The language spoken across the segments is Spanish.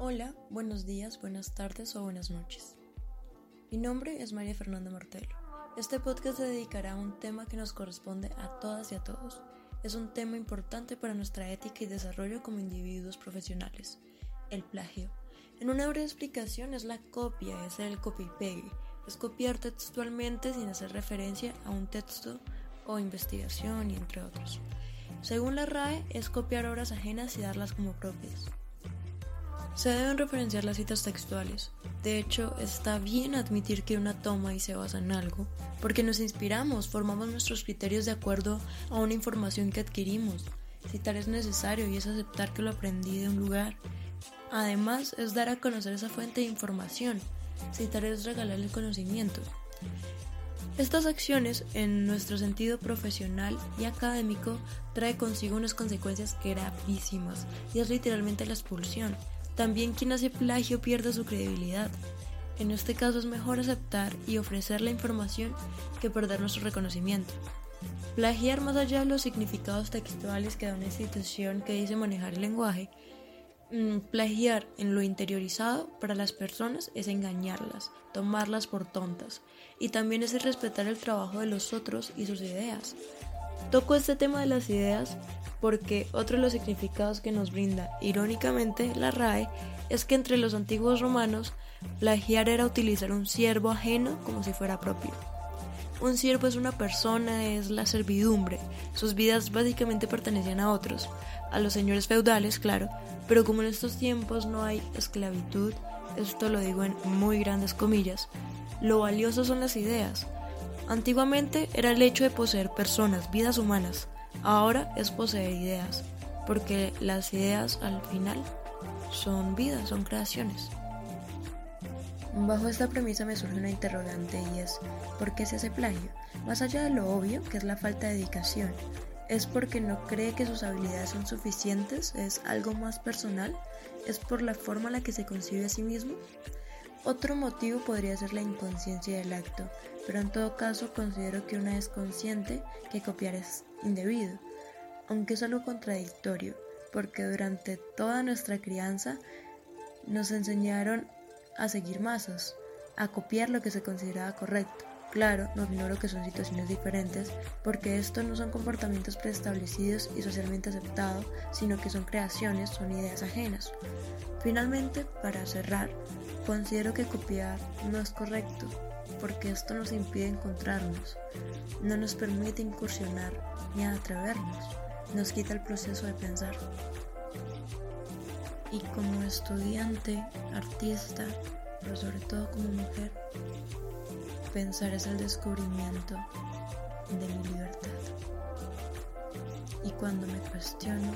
Hola, buenos días, buenas tardes o buenas noches. Mi nombre es María Fernanda Martelo. Este podcast se dedicará a un tema que nos corresponde a todas y a todos. Es un tema importante para nuestra ética y desarrollo como individuos profesionales, el plagio. En una breve explicación es la copia, es el copy-pegue, es copiar textualmente sin hacer referencia a un texto o investigación y entre otros. Según la RAE, es copiar obras ajenas y darlas como propias. Se deben referenciar las citas textuales. De hecho, está bien admitir que una toma y se basa en algo, porque nos inspiramos, formamos nuestros criterios de acuerdo a una información que adquirimos. Citar es necesario y es aceptar que lo aprendí de un lugar. Además, es dar a conocer esa fuente de información. Citar es regalar el conocimiento. Estas acciones, en nuestro sentido profesional y académico, trae consigo unas consecuencias gravísimas y es literalmente la expulsión. También quien hace plagio pierde su credibilidad. En este caso es mejor aceptar y ofrecer la información que perder nuestro reconocimiento. Plagiar más allá de los significados textuales que da una institución que dice manejar el lenguaje, mm, plagiar en lo interiorizado para las personas es engañarlas, tomarlas por tontas, y también es respetar el trabajo de los otros y sus ideas. Toco este tema de las ideas porque otro de los significados que nos brinda irónicamente la RAE es que entre los antiguos romanos plagiar era utilizar un siervo ajeno como si fuera propio. Un siervo es una persona, es la servidumbre, sus vidas básicamente pertenecían a otros, a los señores feudales, claro, pero como en estos tiempos no hay esclavitud, esto lo digo en muy grandes comillas, lo valioso son las ideas. Antiguamente era el hecho de poseer personas, vidas humanas, Ahora es poseer ideas, porque las ideas al final son vidas, son creaciones. Bajo esta premisa me surge una interrogante y es, ¿por qué se hace plagio? Más allá de lo obvio, que es la falta de dedicación, ¿es porque no cree que sus habilidades son suficientes? ¿Es algo más personal? ¿Es por la forma en la que se concibe a sí mismo? Otro motivo podría ser la inconsciencia del acto, pero en todo caso considero que una es consciente que copiar es indebido, aunque es algo contradictorio, porque durante toda nuestra crianza nos enseñaron a seguir masas, a copiar lo que se consideraba correcto. Claro, no ignoro que son situaciones diferentes, porque estos no son comportamientos preestablecidos y socialmente aceptados, sino que son creaciones, son ideas ajenas. Finalmente, para cerrar, considero que copiar no es correcto, porque esto nos impide encontrarnos, no nos permite incursionar ni atrevernos, nos quita el proceso de pensar. Y como estudiante, artista, pero sobre todo como mujer, pensar es el descubrimiento de mi libertad. Y cuando me cuestiono,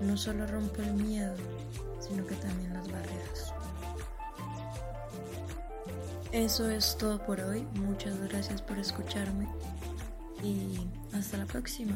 no solo rompo el miedo, sino que también las barreras. Eso es todo por hoy. Muchas gracias por escucharme y hasta la próxima.